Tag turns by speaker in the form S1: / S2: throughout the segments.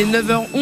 S1: Il est 9h11.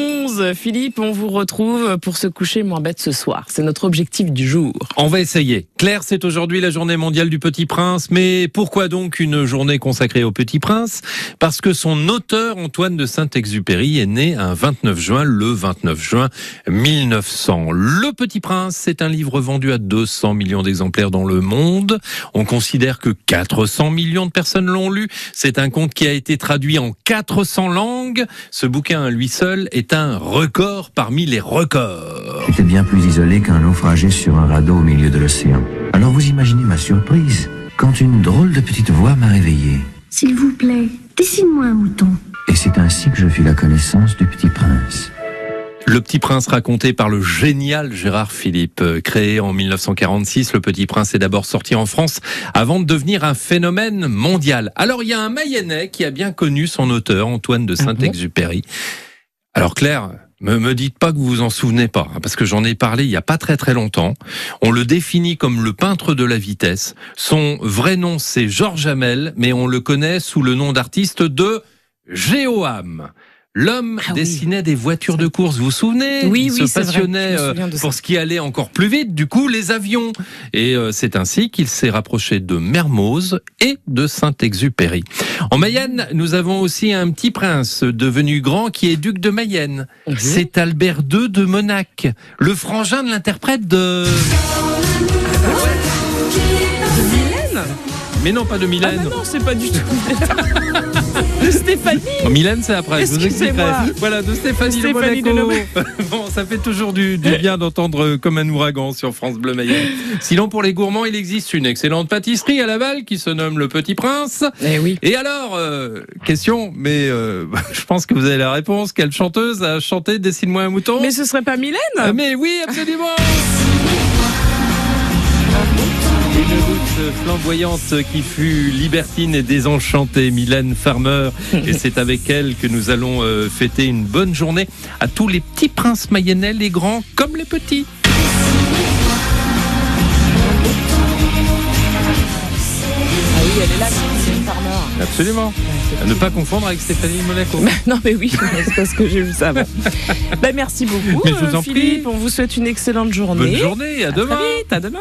S1: Philippe, on vous retrouve pour se coucher moins bête ce soir. C'est notre objectif du jour.
S2: On va essayer. Claire, c'est aujourd'hui la journée mondiale du Petit Prince. Mais pourquoi donc une journée consacrée au Petit Prince? Parce que son auteur, Antoine de Saint-Exupéry, est né un 29 juin, le 29 juin 1900. Le Petit Prince, c'est un livre vendu à 200 millions d'exemplaires dans le monde. On considère que 400 millions de personnes l'ont lu. C'est un conte qui a été traduit en 400 langues. Ce bouquin lui seul est un record parmi les records.
S3: J'étais bien plus isolé qu'un naufragé sur un radeau au milieu de l'océan. Alors vous imaginez ma surprise quand une drôle de petite voix m'a réveillé.
S4: S'il vous plaît, dessine-moi un mouton.
S3: Et c'est ainsi que je fus la connaissance du petit prince.
S2: Le Petit Prince raconté par le génial Gérard Philippe. Créé en 1946, Le Petit Prince est d'abord sorti en France avant de devenir un phénomène mondial. Alors il y a un Mayennais qui a bien connu son auteur, Antoine de Saint-Exupéry. Alors Claire, me, me dites pas que vous vous en souvenez pas, hein, parce que j'en ai parlé il y a pas très très longtemps. On le définit comme le peintre de la vitesse. Son vrai nom c'est Georges Hamel, mais on le connaît sous le nom d'artiste de Géoam. L'homme
S1: Ah oui.
S2: dessinait des voitures de course, vous vous souvenez?
S1: Oui,
S2: Il
S1: oui,
S2: se
S1: vrai,
S2: passionnait euh, pour ce qui allait encore plus vite, du coup les avions. Et euh, c'est ainsi qu'il s'est rapproché de Mermoz et de Saint-Exupéry. En Mayenne, nous avons aussi un petit prince devenu grand qui est duc de Mayenne. C'est Albert II de Monac, le frangin de l'interprète de... Mais non, pas de
S1: Ah
S2: Mylène.
S1: bah non, c'est pas du tout De Stéphanie
S2: Mylène, c'est après. Je vous
S1: Excusez-moi.
S2: expliquerai. Voilà, de Stéphanie,
S1: Stéphanie
S2: de
S1: de
S2: Monaco. bon, ça fait toujours du, du bien d'entendre euh, comme un ouragan sur France Bleu Mayenne. Sinon, pour les gourmands, il existe une excellente pâtisserie à Laval qui se nomme Le Petit Prince.
S1: Eh oui.
S2: Et alors, euh, question, mais euh, je pense que vous avez la réponse. Quelle chanteuse a chanté Dessine-moi un mouton?
S1: Mais ce serait pas Mylène
S2: Ah, Mais oui, absolument flamboyante qui fut libertine et désenchantée, Mylène Farmer. Et c'est avec elle que nous allons euh, fêter une bonne journée à tous les petits princes mayennais, les grands comme les petits.
S1: Ah oui, elle est là, Mylène Farmer.
S2: Absolument. À ne pas confondre avec Stéphanie Monaco.
S1: Non mais oui, c'est parce que j'ai vu ça. Bah, merci beaucoup,
S2: Mais je vous
S1: euh,
S2: en prie.
S1: Philippe. On vous souhaite une excellente journée.
S2: Bonne journée, à
S1: À
S2: demain.
S1: très vite, à demain.